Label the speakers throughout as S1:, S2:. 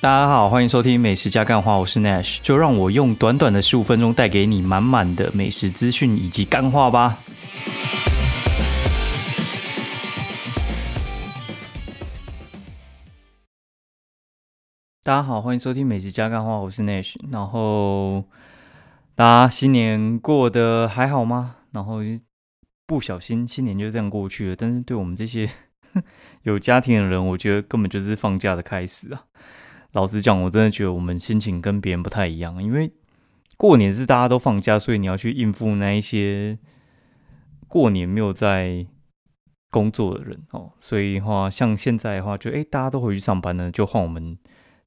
S1: 大家好，欢迎收听美食加干话，我是 Nash，就让我用短短的十五分钟带给你满满的美食资讯以及干话吧。大家好，欢迎收听美食加干话，我是 Nash。然后大家新年过得还好吗？然后不小心新年就这样过去了，但是对我们这些 有家庭的人，我觉得根本就是放假的开始啊。老实讲，我真的觉得我们心情跟别人不太一样，因为过年是大家都放假，所以你要去应付那一些过年没有在工作的人哦。所以的话，像现在的话，就哎，大家都回去上班了，就换我们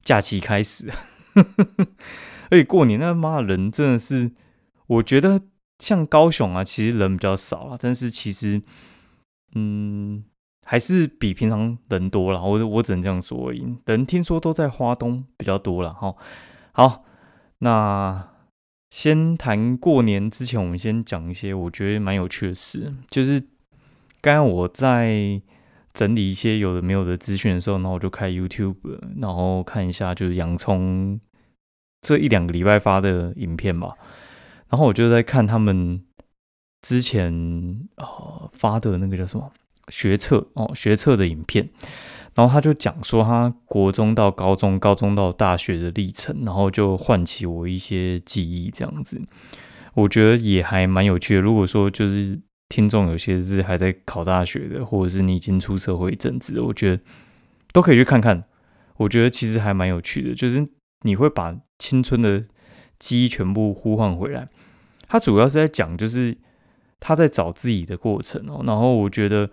S1: 假期开始。而且过年那妈人真的是，我觉得像高雄啊，其实人比较少啊，但是其实，嗯。还是比平常人多了，我我只能这样说而已。人听说都在花东比较多了哈。好，那先谈过年之前，我们先讲一些我觉得蛮有趣的事。就是刚刚我在整理一些有的没有的资讯的时候，然后我就开 YouTube，然后看一下就是洋葱这一两个礼拜发的影片吧。然后我就在看他们之前呃发的那个叫什么？学测哦，学测的影片，然后他就讲说他国中到高中，高中到大学的历程，然后就唤起我一些记忆，这样子，我觉得也还蛮有趣的。如果说就是听众有些是还在考大学的，或者是你已经出社会一阵子，我觉得都可以去看看。我觉得其实还蛮有趣的，就是你会把青春的记忆全部呼唤回来。他主要是在讲就是他在找自己的过程哦，然后我觉得。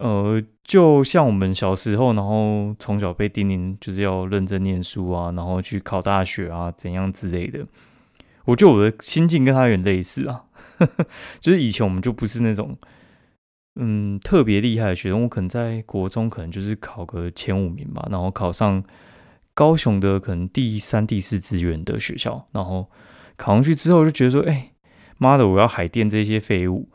S1: 呃，就像我们小时候，然后从小被叮咛就是要认真念书啊，然后去考大学啊，怎样之类的。我觉得我的心境跟他有点类似啊，就是以前我们就不是那种嗯特别厉害的学生，我可能在国中可能就是考个前五名吧，然后考上高雄的可能第三、第四志愿的学校，然后考上去之后就觉得说，哎妈的，我要海淀这些废物，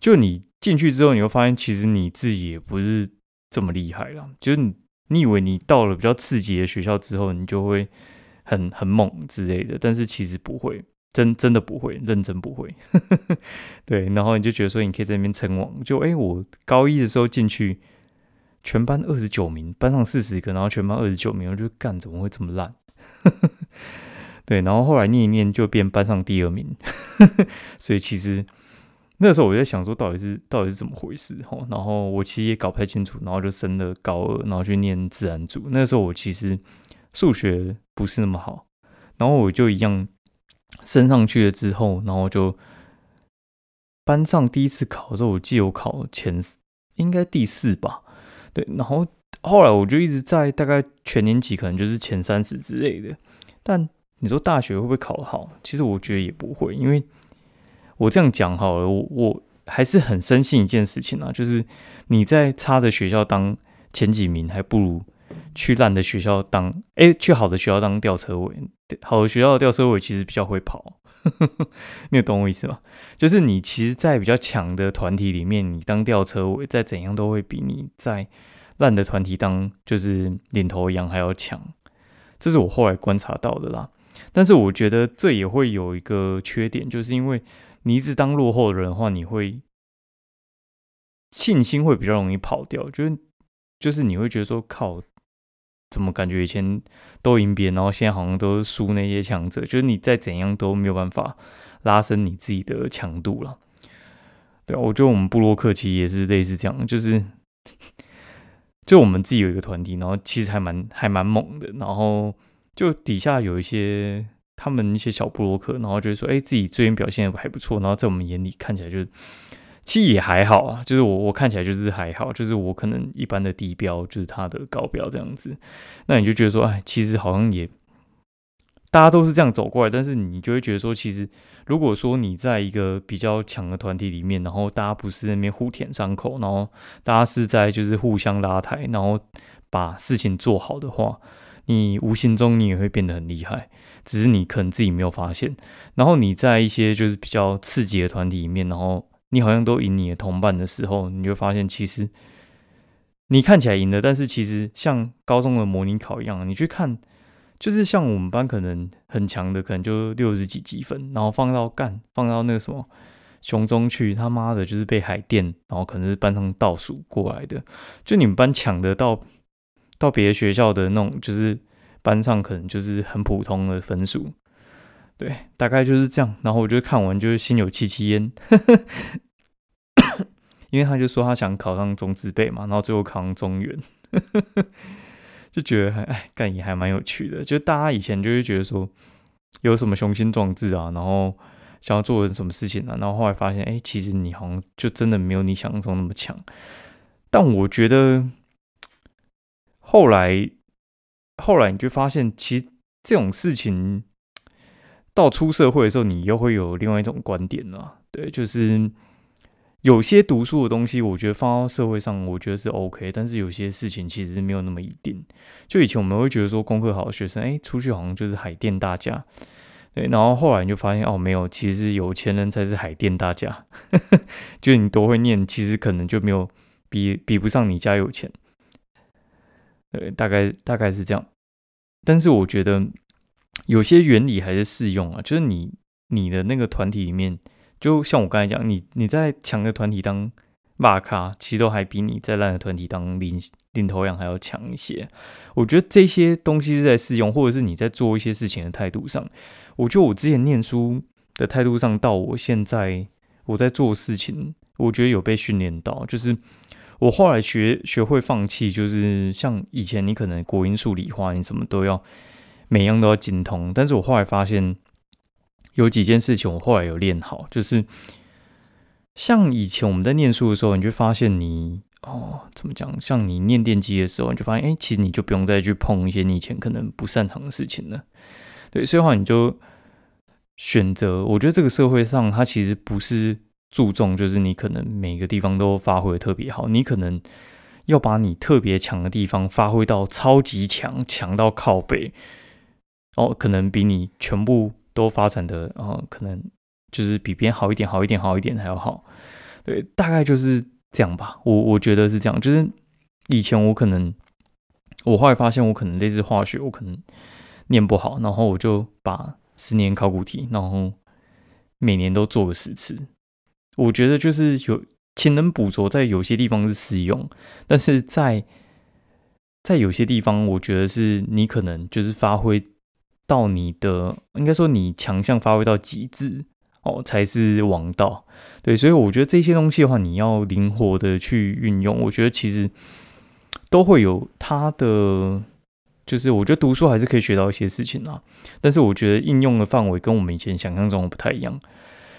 S1: 就你。进去之后，你会发现其实你自己也不是这么厉害了。就是你，你以为你到了比较刺激的学校之后，你就会很很猛之类的，但是其实不会，真真的不会，认真不会。对，然后你就觉得说你可以在那边称王。就哎，我高一的时候进去，全班二十九名，班上四十个，然后全班二十九名，我就干怎么会这么烂？对，然后后来念一念就变班上第二名，所以其实。那时候我在想说，到底是到底是怎么回事哈？然后我其实也搞不太清楚，然后就升了高二，然后去念自然组。那时候我其实数学不是那么好，然后我就一样升上去了之后，然后就班上第一次考的时候，我记得我考前应该第四吧，对。然后后来我就一直在大概全年级可能就是前三十之类的。但你说大学会不会考好？其实我觉得也不会，因为。我这样讲好了，我我还是很深信一件事情啊，就是你在差的学校当前几名，还不如去烂的学校当，哎，去好的学校当吊车尾。好的学校的吊车尾其实比较会跑，你懂我意思吗？就是你其实，在比较强的团体里面，你当吊车尾，再怎样都会比你在烂的团体当就是领头羊还要强。这是我后来观察到的啦。但是我觉得这也会有一个缺点，就是因为。你一直当落后的人的话，你会信心会比较容易跑掉，就是就是你会觉得说靠，怎么感觉以前都赢别人，然后现在好像都输那些强者，就是你再怎样都没有办法拉伸你自己的强度了。对我觉得我们布洛克其实也是类似这样，就是就我们自己有一个团体，然后其实还蛮还蛮猛的，然后就底下有一些。他们一些小布洛克，然后就说：“哎，自己最近表现还不错。”然后在我们眼里看起来就是，其实也还好啊。就是我我看起来就是还好，就是我可能一般的低标就是他的高标这样子。那你就觉得说，哎，其实好像也大家都是这样走过来，但是你就会觉得说，其实如果说你在一个比较强的团体里面，然后大家不是那边互舔伤口，然后大家是在就是互相拉抬，然后把事情做好的话，你无形中你也会变得很厉害。只是你可能自己没有发现，然后你在一些就是比较刺激的团体里面，然后你好像都赢你的同伴的时候，你就发现其实你看起来赢了，但是其实像高中的模拟考一样，你去看就是像我们班可能很强的，可能就六十几积分，然后放到干放到那个什么雄中去，他妈的，就是被海淀，然后可能是班上倒数过来的。就你们班抢得到到别的学校的那种，就是班上可能就是很普通的分数，对，大概就是这样。然后我就看完，就是心有戚戚焉，因为他就说他想考上中资备嘛，然后最后考上中原。就觉得还哎干也还蛮有趣的，就大家以前就会觉得说有什么雄心壮志啊，然后想要做点什么事情啊，然后后来发现哎，其实你好像就真的没有你想象中那么强。但我觉得后来后来你就发现，其实这种事情到出社会的时候，你又会有另外一种观点了。对，就是。有些读书的东西，我觉得放到社会上，我觉得是 OK。但是有些事情其实没有那么一定。就以前我们会觉得说，功课好的学生，哎，出去好像就是海淀大家。对，然后后来你就发现，哦，没有，其实有钱人才是海淀大家。就你多会念，其实可能就没有比比不上你家有钱。对，大概大概是这样。但是我觉得有些原理还是适用啊，就是你你的那个团体里面。就像我刚才讲，你你在强的团体当骂咖，其实都还比你在烂的团体当领领头羊还要强一些。我觉得这些东西是在适用，或者是你在做一些事情的态度上。我觉得我之前念书的态度上，到我现在我在做事情，我觉得有被训练到。就是我后来学学会放弃，就是像以前你可能国音数理化，你什么都要每样都要精通，但是我后来发现。有几件事情我后来有练好，就是像以前我们在念书的时候，你就发现你哦，怎么讲？像你念电机的时候，你就发现，哎，其实你就不用再去碰一些你以前可能不擅长的事情了。对，所以话你就选择。我觉得这个社会上，它其实不是注重，就是你可能每个地方都发挥的特别好，你可能要把你特别强的地方发挥到超级强，强到靠背，哦，可能比你全部。都发展的啊，可能就是比别人好一点，好一点，好一点还要好。对，大概就是这样吧。我我觉得是这样。就是以前我可能，我后来发现我可能类似化学，我可能念不好，然后我就把十年考古题，然后每年都做个十次。我觉得就是有勤能补拙，在有些地方是适用，但是在在有些地方，我觉得是你可能就是发挥。到你的应该说你强项发挥到极致哦，才是王道。对，所以我觉得这些东西的话，你要灵活的去运用。我觉得其实都会有它的，就是我觉得读书还是可以学到一些事情啊。但是我觉得应用的范围跟我们以前想象中的不太一样。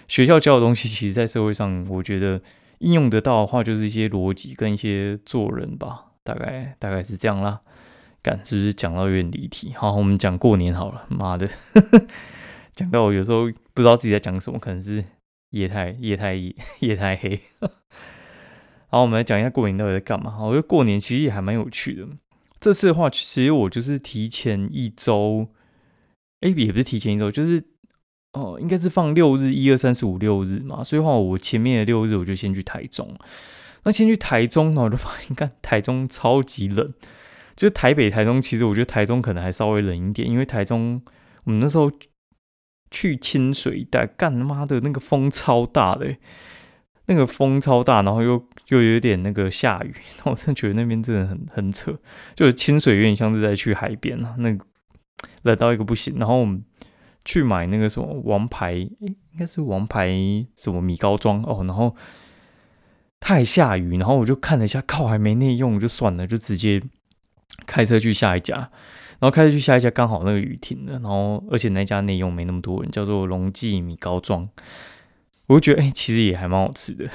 S1: 学校教的东西，其实在社会上，我觉得应用得到的话，就是一些逻辑跟一些做人吧，大概大概是这样啦。感是不是讲到有点离题？好，我们讲过年好了。妈的，讲到我有时候不知道自己在讲什么，可能是夜太夜太夜太黑。好，我们来讲一下过年到底在干嘛。我觉得过年其实也还蛮有趣的。这次的话，其实我就是提前一周，哎，也不是提前一周，就是哦，应该是放六日，一二三四五六日嘛。所以话，我前面的六日我就先去台中。那先去台中呢，我就发现，看台中超级冷。就是台北、台中，其实我觉得台中可能还稍微冷一点，因为台中我们那时候去清水一带，干他妈的那个风超大的，那个风超大，然后又又有点那个下雨，那我真的觉得那边真的很很扯。就是清水有点像是在去海边啊，那冷到一个不行。然后我们去买那个什么王牌，应该是王牌什么米糕装哦，然后它还下雨，然后我就看了一下，靠，还没内用，就算了，就直接。开车去下一家，然后开车去下一家，刚好那个雨停了，然后而且那家内用没那么多人，叫做龙记米糕庄，我就觉得哎，其实也还蛮好吃的。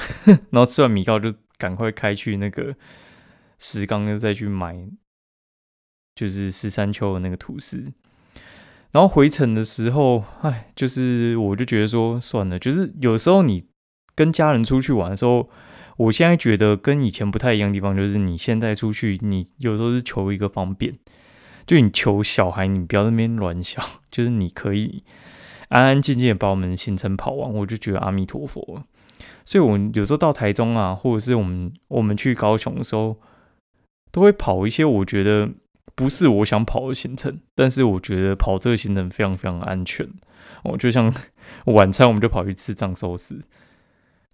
S1: 然后吃完米糕就赶快开去那个石冈，又再去买，就是十三秋的那个吐司。然后回程的时候，哎，就是我就觉得说算了，就是有时候你跟家人出去玩的时候。我现在觉得跟以前不太一样的地方，就是你现在出去，你有时候是求一个方便，就你求小孩，你不要那边乱想，就是你可以安安静静的把我们的行程跑完，我就觉得阿弥陀佛。所以，我们有时候到台中啊，或者是我们我们去高雄的时候，都会跑一些我觉得不是我想跑的行程，但是我觉得跑这个行程非常非常安全。哦，就像 晚餐我们就跑去吃藏寿司，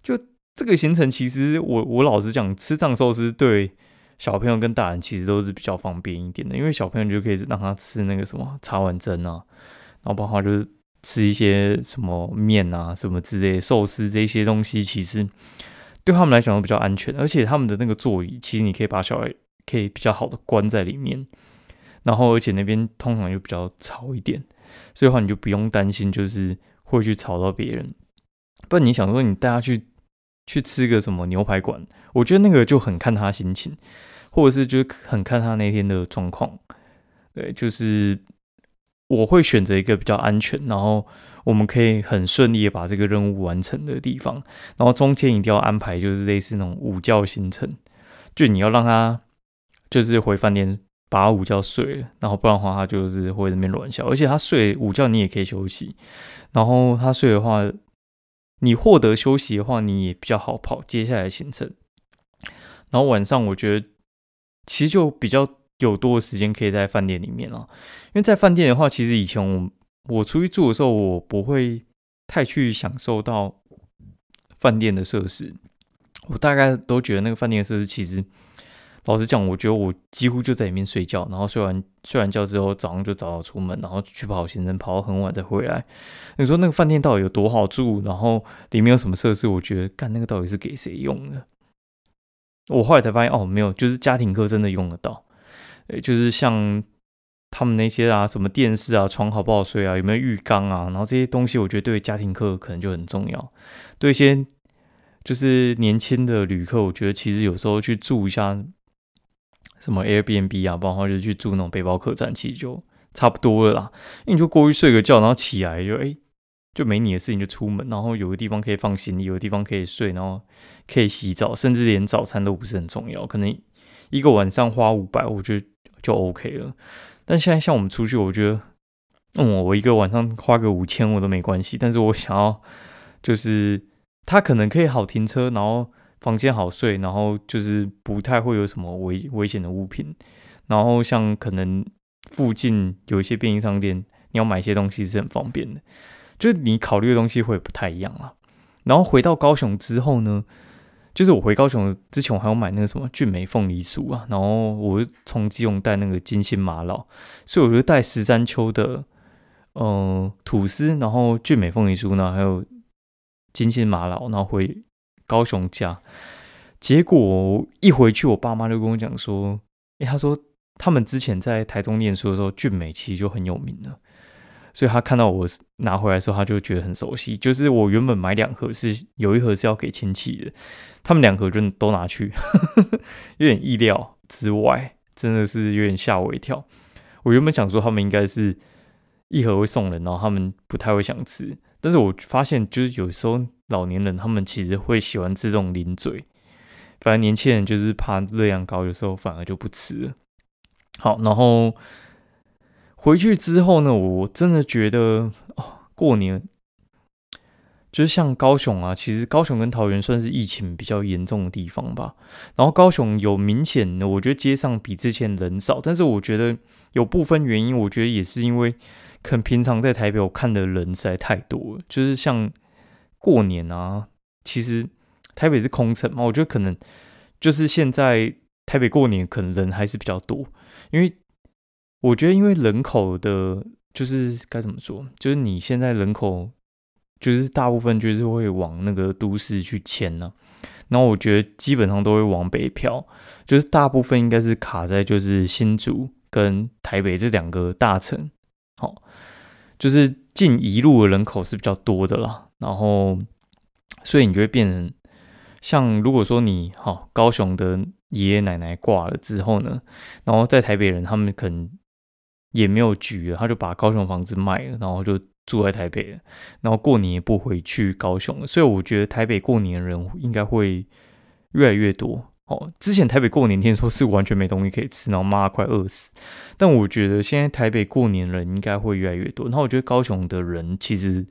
S1: 就这个行程其实我我老实讲，吃藏寿司对小朋友跟大人其实都是比较方便一点的，因为小朋友就可以让他吃那个什么茶碗蒸啊，然后包括就是吃一些什么面啊什么之类寿司这些东西，其实对他们来讲都比较安全，而且他们的那个座椅其实你可以把小孩可以比较好的关在里面，然后而且那边通常又比较吵一点。所以的话，你就不用担心，就是会去吵到别人。不然你想说，你带他去去吃个什么牛排馆，我觉得那个就很看他心情，或者是就是很看他那天的状况。对，就是我会选择一个比较安全，然后我们可以很顺利的把这个任务完成的地方。然后中间一定要安排，就是类似那种午觉行程，就你要让他就是回饭店。把午觉睡了，然后不然的话，他就是会在那边乱笑。而且他睡午觉，你也可以休息。然后他睡的话，你获得休息的话，你也比较好跑接下来行程。然后晚上，我觉得其实就比较有多的时间可以在饭店里面了。因为在饭店的话，其实以前我我出去住的时候，我不会太去享受到饭店的设施。我大概都觉得那个饭店设施其实。老实讲，我觉得我几乎就在里面睡觉，然后睡完睡完觉之后，早上就早早出门，然后去跑行程，跑到很晚再回来。你说那个饭店到底有多好住？然后里面有什么设施？我觉得干那个到底是给谁用的？我后来才发现，哦，没有，就是家庭课真的用得到。诶，就是像他们那些啊，什么电视啊，床好不好睡啊，有没有浴缸啊，然后这些东西，我觉得对家庭课可能就很重要。对一些就是年轻的旅客，我觉得其实有时候去住一下。什么 Airbnb 啊，包括就去住那种背包客栈，其实就差不多了啦。因为你就过去睡个觉，然后起来就哎，就没你的事情就出门，然后有个地方可以放行李，有个地方可以睡，然后可以洗澡，甚至连早餐都不是很重要。可能一个晚上花五百，我觉得就 OK 了。但现在像我们出去，我觉得，嗯，我一个晚上花个五千我都没关系。但是我想要就是他可能可以好停车，然后。房间好睡，然后就是不太会有什么危危险的物品。然后像可能附近有一些便利商店，你要买一些东西是很方便的。就是你考虑的东西会不太一样啊。然后回到高雄之后呢，就是我回高雄之前，我还要买那个什么俊美凤梨酥啊。然后我从基隆带那个金星玛瑙，所以我就带十三秋的呃吐司，然后俊美凤梨酥呢，还有金星玛瑙，然后回。高雄家，结果一回去，我爸妈就跟我讲说：“哎，他说他们之前在台中念书的时候，俊美其实就很有名了。所以他看到我拿回来的时候，他就觉得很熟悉。就是我原本买两盒，是有一盒是要给亲戚的，他们两盒就都拿去，有点意料之外，真的是有点吓我一跳。我原本想说他们应该是一盒会送人，然后他们不太会想吃，但是我发现就是有时候。”老年人他们其实会喜欢吃这种零嘴，反正年轻人就是怕热量高，有时候反而就不吃了。好，然后回去之后呢，我真的觉得哦，过年就是像高雄啊，其实高雄跟桃园算是疫情比较严重的地方吧。然后高雄有明显的，我觉得街上比之前人少，但是我觉得有部分原因，我觉得也是因为可能平常在台北我看的人实在太多了，就是像。过年啊，其实台北是空城嘛，我觉得可能就是现在台北过年可能人还是比较多，因为我觉得因为人口的，就是该怎么说，就是你现在人口就是大部分就是会往那个都市去迁呢，然后我觉得基本上都会往北漂，就是大部分应该是卡在就是新竹跟台北这两个大城，好，就是近一路的人口是比较多的啦。然后，所以你就会变成像如果说你好高雄的爷爷奶奶挂了之后呢，然后在台北人他们可能也没有局了，他就把高雄房子卖了，然后就住在台北了，然后过年也不回去高雄了。所以我觉得台北过年的人应该会越来越多。哦，之前台北过年听说是完全没东西可以吃，然后妈快饿死。但我觉得现在台北过年人应该会越来越多。然后我觉得高雄的人其实。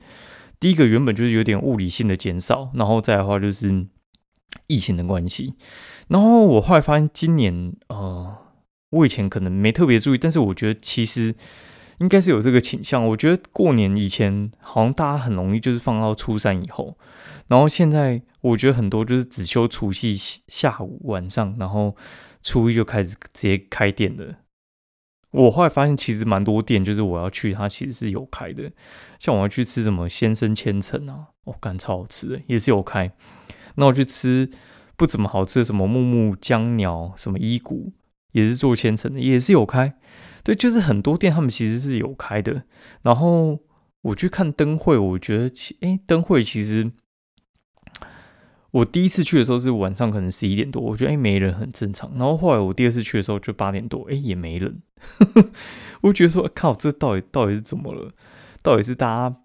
S1: 第一个原本就是有点物理性的减少，然后再的话就是疫情的关系。然后我后来发现，今年呃，我以前可能没特别注意，但是我觉得其实应该是有这个倾向。我觉得过年以前好像大家很容易就是放到初三以后，然后现在我觉得很多就是只休除夕下午晚上，然后初一就开始直接开店的。我后来发现，其实蛮多店，就是我要去，它其实是有开的。像我要去吃什么先生千层啊，哦，干超好吃的，也是有开。那我去吃不怎么好吃的什么木木江鸟，什么伊谷，也是做千层的，也是有开。对，就是很多店他们其实是有开的。然后我去看灯会，我觉得，哎，灯会其实。我第一次去的时候是晚上，可能十一点多，我觉得哎没人很正常。然后后来我第二次去的时候就八点多，哎也没人。我觉得说靠，这到底到底是怎么了？到底是大家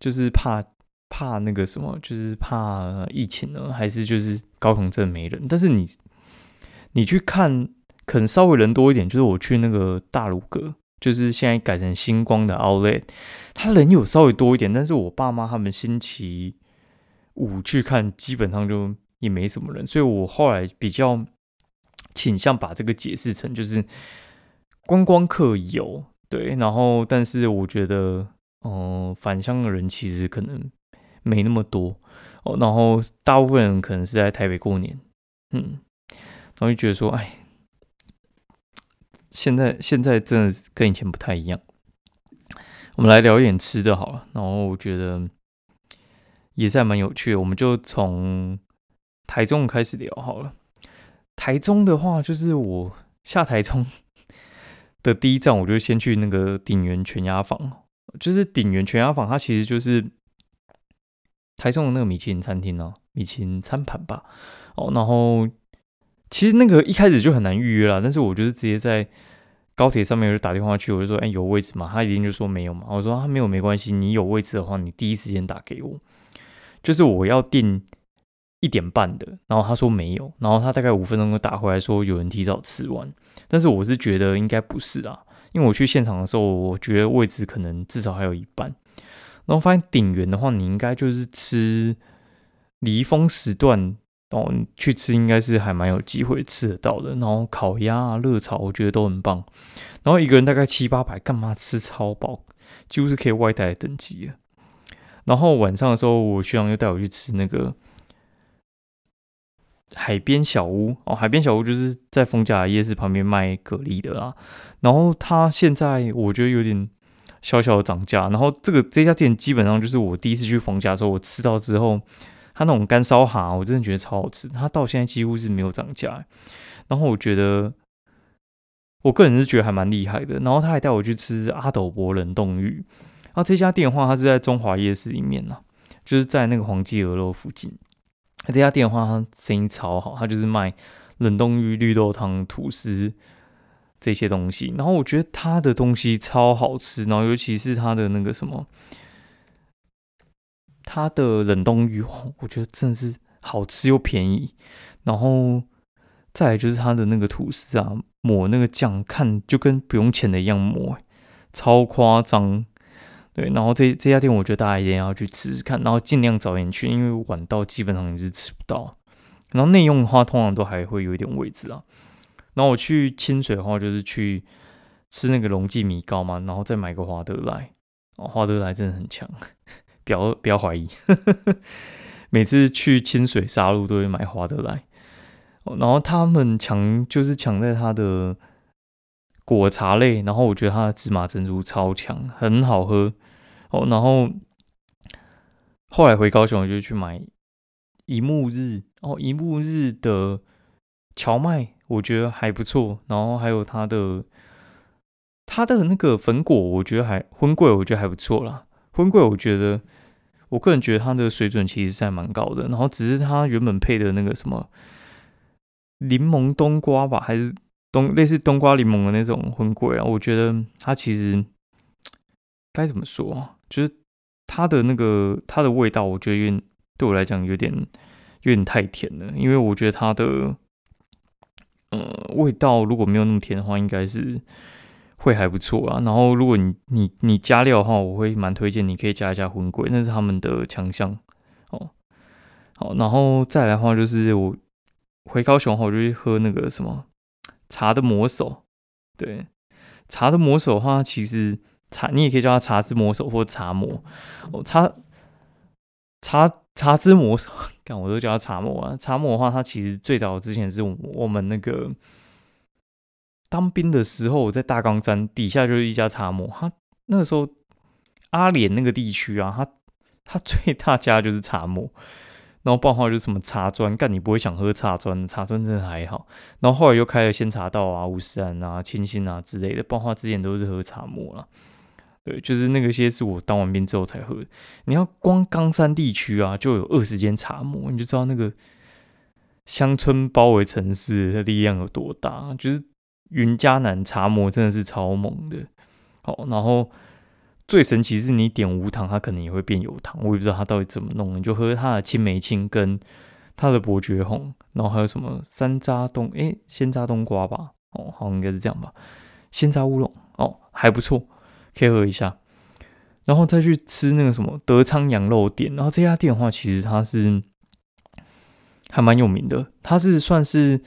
S1: 就是怕怕那个什么，就是怕疫情呢，还是就是高雄镇没人？但是你你去看，可能稍微人多一点。就是我去那个大鲁阁，就是现在改成星光的奥莱他人有稍微多一点。但是我爸妈他们星期。五去看，基本上就也没什么人，所以我后来比较倾向把这个解释成就是观光客有对，然后但是我觉得，嗯，返乡的人其实可能没那么多哦，然后大部分人可能是在台北过年，嗯，然后就觉得说，哎，现在现在真的跟以前不太一样。我们来聊一点吃的好了，然后我觉得。也是还蛮有趣的，我们就从台中开始聊好了。台中的话，就是我下台中的第一站，我就先去那个鼎源全鸭坊。就是鼎源全鸭坊，它其实就是台中的那个米其林餐厅哦，米其林餐盘吧。哦，然后其实那个一开始就很难预约了，但是我就是直接在高铁上面我就打电话去，我就说：“哎，有位置吗？”他一定就说没有嘛。我说：“他没有没关系，你有位置的话，你第一时间打给我。”就是我要订一点半的，然后他说没有，然后他大概五分钟就打回来说有人提早吃完，但是我是觉得应该不是啊，因为我去现场的时候，我觉得位置可能至少还有一半，然后发现鼎元的话，你应该就是吃离峰时段哦，去吃应该是还蛮有机会吃得到的，然后烤鸭啊、热炒，我觉得都很棒，然后一个人大概七八百，干嘛吃超饱，几乎是可以外带的等级了。然后晚上的时候，我学长又带我去吃那个海边小屋哦，海边小屋就是在丰甲夜市旁边卖蛤蜊的啦。然后它现在我觉得有点小小的涨价。然后这个这家店基本上就是我第一次去丰甲的时候，我吃到之后，它那种干烧蛤，我真的觉得超好吃。它到现在几乎是没有涨价。然后我觉得，我个人是觉得还蛮厉害的。然后他还带我去吃阿斗伯冷冻鱼。啊，这家店的话，它是在中华夜市里面呢，就是在那个黄记鹅肉附近。这家店的话，它生意超好，它就是卖冷冻鱼、绿豆汤、吐司这些东西。然后我觉得它的东西超好吃，然后尤其是它的那个什么，它的冷冻鱼，我觉得真的是好吃又便宜。然后再来就是它的那个吐司啊，抹那个酱，看就跟不用钱的一样抹，超夸张。对，然后这这家店我觉得大家一定要去吃吃看，然后尽量早点去，因为晚到基本上你是吃不到。然后内用的话，通常都还会有一点位置啊。然后我去清水的话，就是去吃那个龙记米糕嘛，然后再买个华德莱。哦，华德莱真的很强，不要不要怀疑。每次去清水沙路都会买华德莱。然后他们强就是强在它的果茶类，然后我觉得它的芝麻珍珠超强，很好喝。哦，然后后来回高雄，我就去买一木日哦，一木日的荞麦，我觉得还不错。然后还有它的它的那个粉果，我觉得还荤桂，我觉得还不错啦。荤桂，我觉得我个人觉得它的水准其实是还蛮高的。然后只是它原本配的那个什么柠檬冬瓜吧，还是冬类似冬瓜柠檬的那种荤桂啊，我觉得它其实该怎么说？就是它的那个它的味道，我觉得有点对我来讲有点有点太甜了。因为我觉得它的呃味道如果没有那么甜的话，应该是会还不错啊。然后如果你你你加料的话，我会蛮推荐你可以加一下荤桂，那是他们的强项哦。好，然后再来的话就是我回高雄后，我就去喝那个什么茶的魔手对，茶的魔手的话，其实茶你也可以叫它茶之魔手或茶魔。哦，茶茶茶之魔手，干我都叫它茶魔啊。茶魔的话，它其实最早之前是我们那个当兵的时候，在大冈山底下就是一家茶魔。他那个时候阿联那个地区啊，他他最大家就是茶魔。然后爆话就是什么茶砖，干你不会想喝茶砖，茶砖真的还好。然后后来又开了仙茶道啊、五十兰啊、清新啊之类的。爆话之前都是喝茶末了，对，就是那个些是我当完兵之后才喝。你要光冈山地区啊，就有二十间茶模，你就知道那个乡村包围城市的力量有多大。就是云嘉南茶模真的是超猛的，好，然后。最神奇是你点无糖，它可能也会变有糖。我也不知道它到底怎么弄。你就喝它的青梅青跟它的伯爵红，然后还有什么山楂冬诶，鲜榨冬瓜吧？哦，好像应该是这样吧。鲜榨乌龙哦，还不错，可以喝一下。然后再去吃那个什么德昌羊肉店。然后这家店的话，其实它是还蛮有名的，它是算是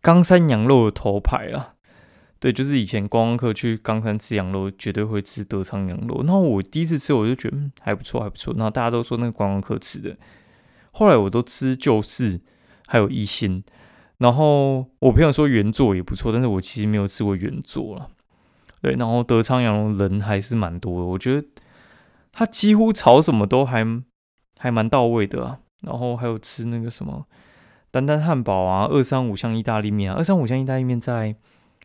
S1: 冈山羊肉的头牌了。对，就是以前观光客去冈山吃羊肉，绝对会吃德昌羊肉。然后我第一次吃，我就觉得嗯还不错，还不错。然后大家都说那个观光客吃的，后来我都吃旧式，还有一星。然后我朋友说原作也不错，但是我其实没有吃过原作了。对，然后德昌羊肉人还是蛮多的，我觉得他几乎炒什么都还还蛮到位的啊。然后还有吃那个什么丹丹汉堡啊，二三五香意大利面啊，二三五香意大利面在。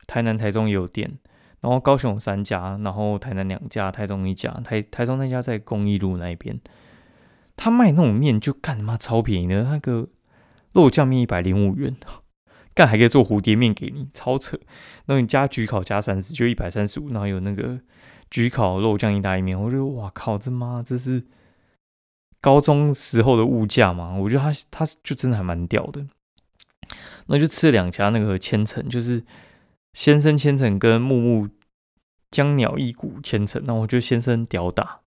S1: 台南、台中也有店，然后高雄有三家，然后台南两家，台中一家，台台中那家在公益路那边。他卖那种面就干妈超便宜的，那个肉酱面一百零五元，干还可以做蝴蝶面给你，超扯。然后你加焗烤加三十，就一百三十五。然后有那个焗烤肉酱意大利面，我觉得哇靠，这妈这是高中时候的物价嘛？我觉得他他就真的还蛮屌的。那就吃了两家那个千层，就是。先生千层跟木木江鸟一股千层，那我觉得先生屌打，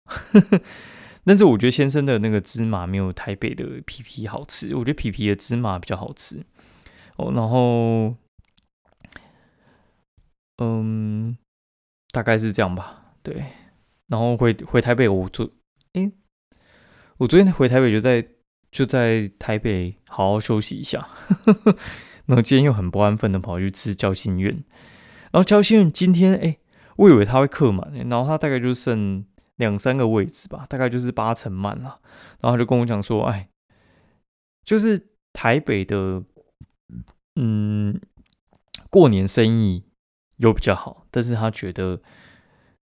S1: 但是我觉得先生的那个芝麻没有台北的皮皮好吃，我觉得皮皮的芝麻比较好吃哦。然后，嗯，大概是这样吧。对，然后回回台北，我昨哎，我昨天回台北就在就在台北好好休息一下。然后今天又很不安分的跑去吃交心院，然后交心院今天哎，我以为他会客满，然后他大概就剩两三个位置吧，大概就是八成满了。然后他就跟我讲说，哎，就是台北的，嗯，过年生意有比较好，但是他觉得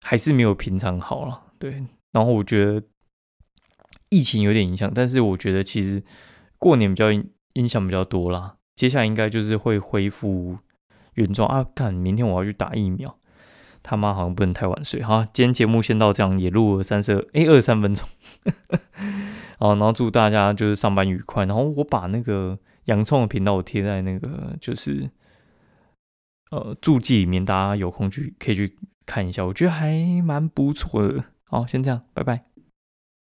S1: 还是没有平常好了。对，然后我觉得疫情有点影响，但是我觉得其实过年比较影响比较多啦。接下来应该就是会恢复原状啊！看，明天我要去打疫苗，他妈好像不能太晚睡哈。今天节目先到这样，也录了三十二哎二十三分钟，好，然后祝大家就是上班愉快。然后我把那个洋葱的频道我贴在那个就是呃注记里面，大家有空去可以去看一下，我觉得还蛮不错的。好，先这样，拜拜。